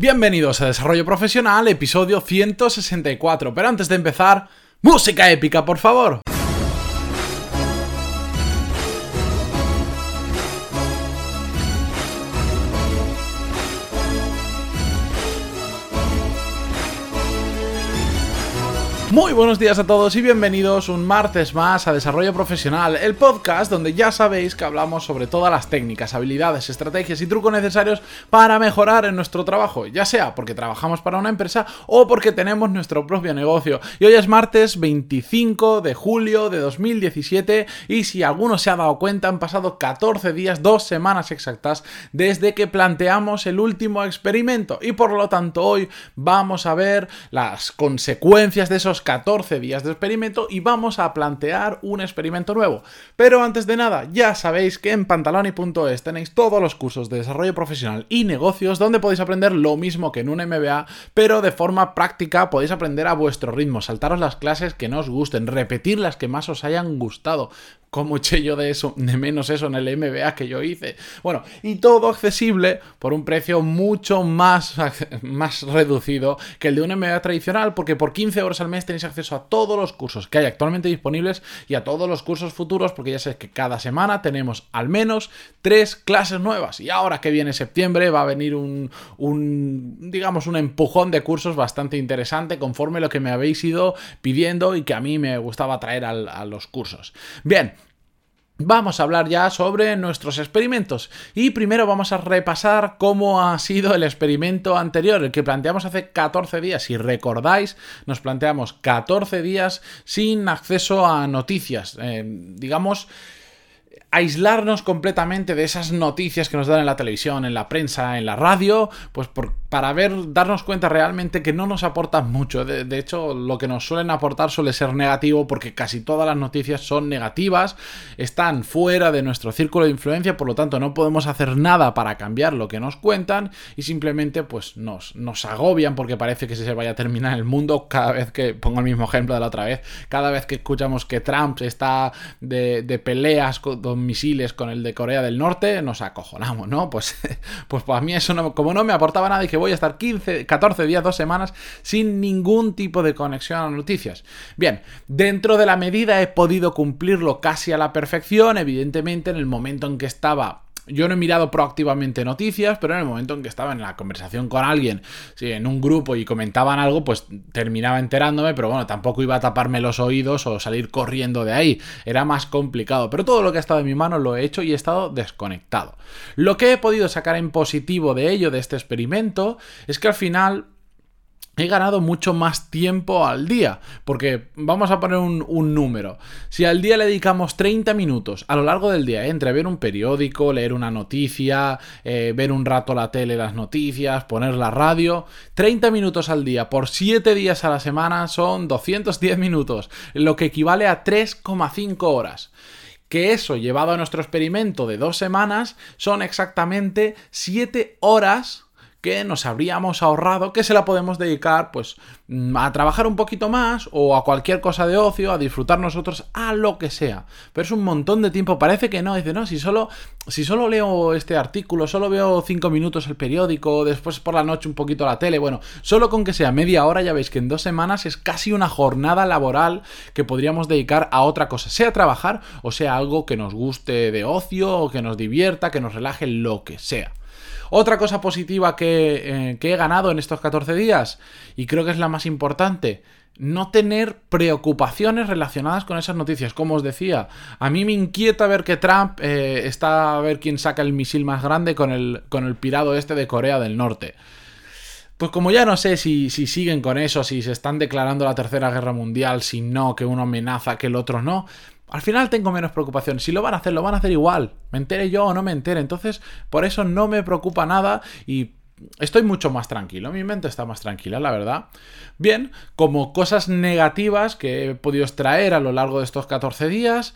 Bienvenidos a Desarrollo Profesional, episodio 164. Pero antes de empezar, música épica, por favor. Muy buenos días a todos y bienvenidos un martes más a Desarrollo Profesional, el podcast donde ya sabéis que hablamos sobre todas las técnicas, habilidades, estrategias y trucos necesarios para mejorar en nuestro trabajo, ya sea porque trabajamos para una empresa o porque tenemos nuestro propio negocio. Y hoy es martes 25 de julio de 2017 y si alguno se ha dado cuenta han pasado 14 días, dos semanas exactas desde que planteamos el último experimento y por lo tanto hoy vamos a ver las consecuencias de esos 14 días de experimento y vamos a plantear un experimento nuevo. Pero antes de nada, ya sabéis que en pantaloni.es tenéis todos los cursos de desarrollo profesional y negocios donde podéis aprender lo mismo que en un MBA, pero de forma práctica podéis aprender a vuestro ritmo, saltaros las clases que no os gusten, repetir las que más os hayan gustado, ¿Cómo eché yo de eso, de menos eso en el MBA que yo hice? Bueno, y todo accesible por un precio mucho más, más reducido que el de un MBA tradicional, porque por 15 euros al mes tenéis acceso a todos los cursos que hay actualmente disponibles y a todos los cursos futuros, porque ya sabéis que cada semana tenemos al menos tres clases nuevas. Y ahora que viene septiembre va a venir un, un digamos, un empujón de cursos bastante interesante conforme lo que me habéis ido pidiendo y que a mí me gustaba traer a los cursos. Bien, Vamos a hablar ya sobre nuestros experimentos y primero vamos a repasar cómo ha sido el experimento anterior, el que planteamos hace 14 días. Si recordáis, nos planteamos 14 días sin acceso a noticias. Eh, digamos, aislarnos completamente de esas noticias que nos dan en la televisión, en la prensa, en la radio, pues para ver, darnos cuenta realmente que no nos aportan mucho. De, hecho, lo que nos suelen aportar suele ser negativo porque casi todas las noticias son negativas, están fuera de nuestro círculo de influencia, por lo tanto no podemos hacer nada para cambiar lo que nos cuentan y simplemente pues nos, nos agobian porque parece que se vaya a terminar el mundo cada vez que, pongo el mismo ejemplo de la otra vez, cada vez que escuchamos que Trump está de, de peleas con misiles con el de Corea del Norte, nos acojonamos, ¿no? Pues, pues para mí eso no, como no me aportaba nada y que voy a estar 15, 14 días, dos semanas sin ningún tipo de conexión a noticias. Bien, dentro de la medida he podido cumplirlo casi a la perfección, evidentemente en el momento en que estaba yo no he mirado proactivamente noticias, pero en el momento en que estaba en la conversación con alguien, en un grupo y comentaban algo, pues terminaba enterándome, pero bueno, tampoco iba a taparme los oídos o salir corriendo de ahí. Era más complicado, pero todo lo que ha estado en mi mano lo he hecho y he estado desconectado. Lo que he podido sacar en positivo de ello, de este experimento, es que al final he ganado mucho más tiempo al día. Porque vamos a poner un, número. Si al día le dedicamos 30 minutos a lo largo del día, entre ver un periódico, leer una noticia, eh, ver un rato la tele, las noticias, poner la radio, 30 minutos al día por 7 días a la semana son 210 minutos, lo que equivale a 3,5 horas que eso llevado a nuestro experimento de dos semanas son exactamente 7 horas que nos habríamos ahorrado, que se la podemos dedicar pues mm, a trabajar un poquito más o a cualquier cosa de ocio, a disfrutar nosotros, a lo que sea. Pero es un montón de tiempo, parece que no, dice, no, si solo, si solo leo este artículo, solo veo cinco minutos el periódico, después por la noche un poquito la tele, bueno, solo con que sea media hora ya veis que en dos semanas es casi una jornada laboral que podríamos dedicar a otra cosa, sea trabajar o sea algo que nos guste de ocio o que nos divierta, que nos relaje, lo que sea. Otra cosa positiva eh, que, he ganado en estos 14 días, y creo que es la más importante, no tener preocupaciones relacionadas con esas noticias. Como os decía, a mí me inquieta ver que Trump eh, está a ver quién saca el misil más grande con el, con el pirado este de Corea del Norte. Pues como ya no sé si, si, siguen con eso, si se están declarando la Tercera Guerra Mundial, si no, que uno amenaza, que el otro no, al final tengo menos preocupación. Si lo van a hacer, lo van a hacer igual. Me entere yo o no me entere. Entonces, por eso no me preocupa nada y estoy mucho más tranquilo. Mi mente está más tranquila, la verdad. Bien, como cosas negativas que he podido extraer a lo largo de estos 14 días,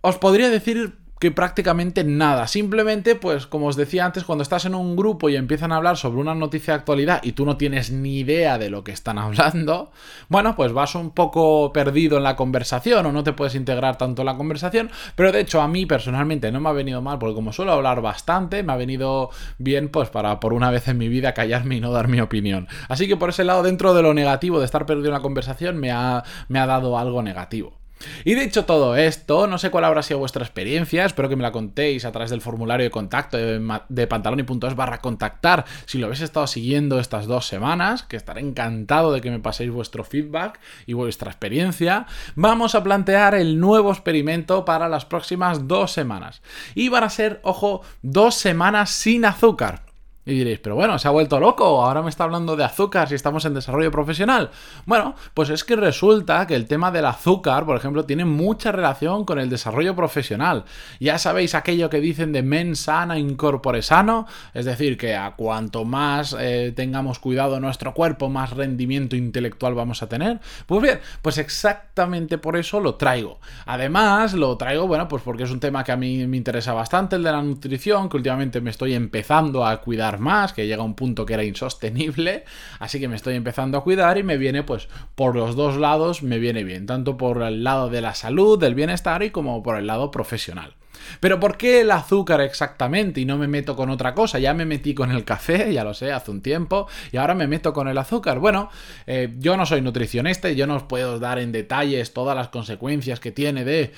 os podría decir que prácticamente nada. Simplemente, pues como os decía antes, cuando estás en un grupo y empiezan a hablar sobre una noticia de actualidad y tú no tienes ni idea de lo que están hablando, bueno, pues vas un poco perdido en la conversación o no te puedes integrar tanto en la conversación, pero de hecho a mí personalmente no me ha venido mal porque como suelo hablar bastante, me ha venido bien pues para por una vez en mi vida callarme y no dar mi opinión. Así que por ese lado, dentro de lo negativo de estar perdido en la conversación, me ha, me ha dado algo negativo. Y dicho todo esto, no sé cuál habrá sido vuestra experiencia, espero que me la contéis a través del formulario de contacto de, pantaloni.es barra contactar si lo habéis estado siguiendo estas dos semanas, que estaré encantado de que me paséis vuestro feedback y vuestra experiencia. Vamos a plantear el nuevo experimento para las próximas dos semanas. Y van a ser, ojo, dos semanas sin azúcar. Y diréis, pero bueno, se ha vuelto loco, ahora me está hablando de azúcar si estamos en desarrollo profesional. Bueno, pues es que resulta que el tema del azúcar, por ejemplo, tiene mucha relación con el desarrollo profesional. Ya sabéis aquello que dicen de men sana, incorpore sano, es decir, que a cuanto más eh, tengamos cuidado nuestro cuerpo, más rendimiento intelectual vamos a tener. Pues bien, pues exactamente por eso lo traigo. Además, lo traigo, bueno, pues porque es un tema que a mí me interesa bastante, el de la nutrición, que últimamente me estoy empezando a cuidar más, que llega a un punto que era insostenible, así que me estoy empezando a cuidar y me viene pues por los dos lados, me viene bien, tanto por el lado de la salud, del bienestar y como por el lado profesional. Pero ¿por qué el azúcar exactamente y no me meto con otra cosa? Ya me metí con el café, ya lo sé, hace un tiempo, y ahora me meto con el azúcar. Bueno, eh, yo no soy nutricionista y yo no os puedo dar en detalles todas las consecuencias que tiene de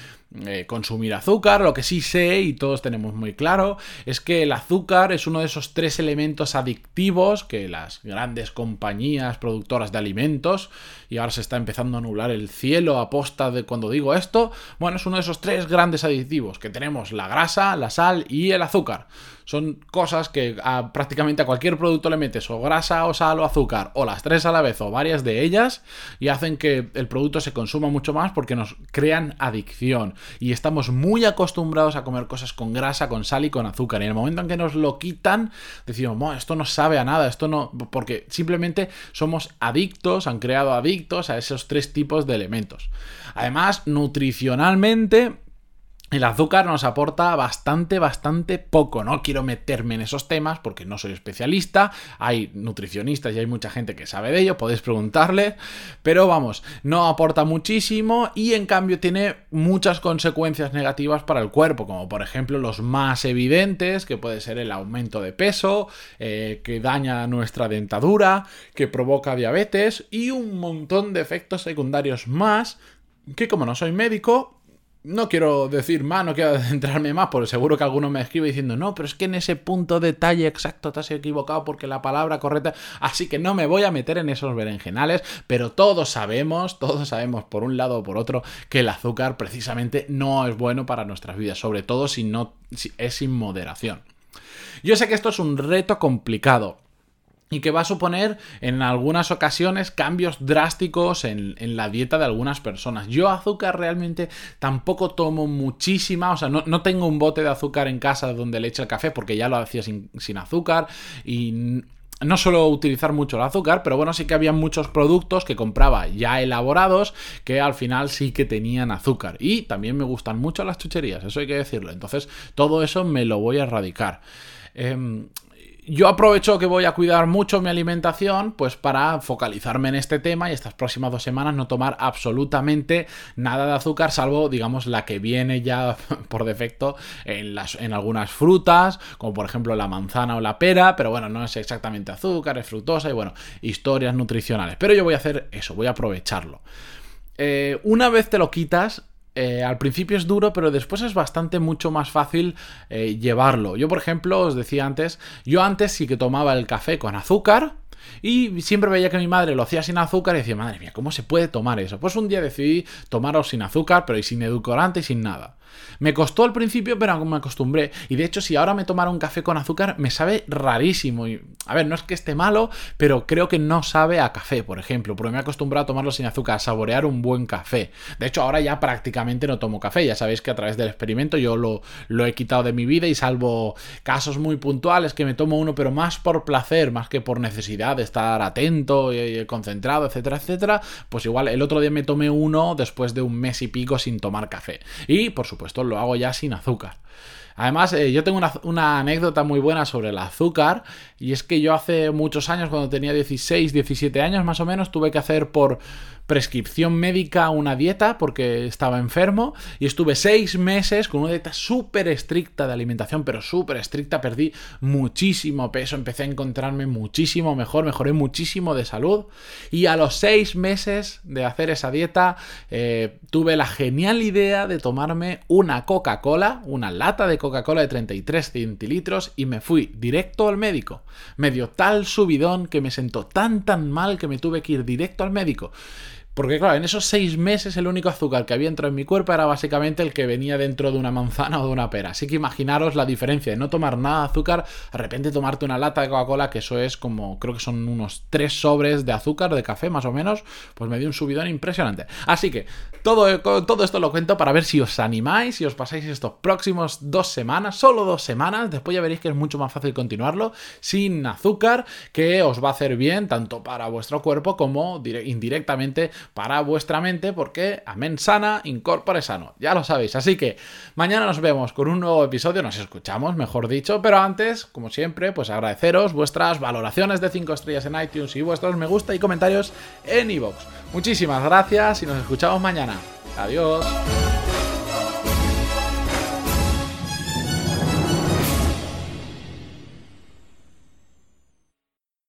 eh, consumir azúcar. Lo que sí sé, y todos tenemos muy claro, es que el azúcar es uno de esos tres elementos adictivos que las grandes compañías productoras de alimentos, y ahora se está empezando a anular el cielo a posta de cuando digo esto, bueno, es uno de esos tres grandes adictivos que tenemos la grasa, la sal y el azúcar. Son cosas que a, prácticamente a cualquier producto le metes o grasa o sal o azúcar o las tres a la vez o varias de ellas y hacen que el producto se consuma mucho más porque nos crean adicción y estamos muy acostumbrados a comer cosas con grasa, con sal y con azúcar y en el momento en que nos lo quitan decimos, esto no sabe a nada, esto no, porque simplemente somos adictos, han creado adictos a esos tres tipos de elementos. Además, nutricionalmente el azúcar nos aporta bastante, bastante poco. No quiero meterme en esos temas porque no soy especialista. Hay nutricionistas y hay mucha gente que sabe de ello, podéis preguntarle. Pero vamos, no aporta muchísimo y en cambio tiene muchas consecuencias negativas para el cuerpo, como por ejemplo los más evidentes, que puede ser el aumento de peso, eh, que daña nuestra dentadura, que provoca diabetes y un montón de efectos secundarios más que como no soy médico, no quiero decir más, no quiero centrarme más, porque seguro que alguno me escribe diciendo, no, pero es que en ese punto detalle exacto te has equivocado porque la palabra correcta. Así que no me voy a meter en esos berenjenales, pero todos sabemos, todos sabemos por un lado o por otro, que el azúcar precisamente no es bueno para nuestras vidas, sobre todo si no si es sin moderación. Yo sé que esto es un reto complicado y que va a suponer en algunas ocasiones cambios drásticos en, la dieta de algunas personas. Yo azúcar realmente tampoco tomo muchísima, o sea, no, tengo un bote de azúcar en casa donde le eche el café porque ya lo hacía sin, sin azúcar y no suelo utilizar mucho el azúcar, pero bueno, sí que había muchos productos que compraba ya elaborados que al final sí que tenían azúcar. Y también me gustan mucho las chucherías, eso hay que decirlo. Entonces, todo eso me lo voy a erradicar. Em, yo aprovecho que voy a cuidar mucho mi alimentación, pues para focalizarme en este tema y estas próximas dos semanas no tomar absolutamente nada de azúcar, salvo, digamos, la que viene ya por defecto en, las, en algunas frutas, como por ejemplo la manzana o la pera, pero bueno, no es exactamente azúcar, es fructosa y bueno, historias nutricionales. Pero yo voy a hacer eso, voy a aprovecharlo. Eh, una vez te lo quitas, eh, al principio es duro, pero después es bastante mucho más fácil eh, llevarlo. Yo, por ejemplo, os decía antes, yo antes sí que tomaba el café con azúcar. Y siempre veía que mi madre lo hacía sin azúcar y decía, madre mía, ¿cómo se puede tomar eso? Pues un día decidí tomarlo sin azúcar, pero y sin edulcorante y sin nada. Me costó al principio, pero me acostumbré. Y de hecho, si ahora me tomara un café con azúcar, me sabe rarísimo. Y, a ver, no es que esté malo, pero creo que no sabe a café, por ejemplo, porque me he acostumbrado a tomarlo sin azúcar, a saborear un buen café. De hecho, ahora ya prácticamente no tomo café. Ya sabéis que a través del experimento yo lo, lo he quitado de mi vida y salvo casos muy puntuales que me tomo uno, pero más por placer, más que por necesidad de estar atento y concentrado, etcétera, etcétera, pues igual el otro día me tomé uno después de un mes y pico sin tomar café. Y, por supuesto, supuesto lo hago ya sin azúcar. Además, eh, yo tengo una, una, anécdota muy buena sobre el azúcar, y es que yo hace muchos años, cuando tenía 16, 17 años más o menos, tuve que hacer por prescripción médica una dieta porque estaba enfermo y estuve seis meses con una dieta súper estricta de alimentación, pero súper estricta, perdí muchísimo peso, empecé a encontrarme muchísimo mejor, mejoré muchísimo de salud y a los seis meses de hacer esa dieta eh, tuve la genial idea de tomarme una Coca-Cola, una lata de Coca-Cola de 33 centilitros y me fui directo al médico. Me dio tal subidón que me sentó tan tan mal que me tuve que ir directo al médico. Porque claro, en esos seis meses el único azúcar que había entrado en mi cuerpo era básicamente el que venía dentro de una manzana o de una pera. Así que imaginaros la diferencia de no tomar nada de azúcar, de repente tomarte una lata de Coca-Cola, que eso es como, creo que son unos tres sobres de azúcar, de café más o menos, pues me dio un subidón impresionante. Así que todo, todo esto lo cuento para ver si os animáis, si os pasáis estos próximos dos semanas, solo dos semanas, después ya veréis que es mucho más fácil continuarlo sin azúcar, que os va a hacer bien tanto para vuestro cuerpo como indirectamente para vuestra mente, porque amén sana, incorpore sano. Ya lo sabéis. Así que mañana nos vemos con un nuevo episodio, nos escuchamos, mejor dicho, pero antes, como siempre, pues agradeceros vuestras valoraciones de 5 estrellas en iTunes y vuestros me gusta y comentarios en iVoox. Muchísimas gracias y nos escuchamos mañana. Adiós.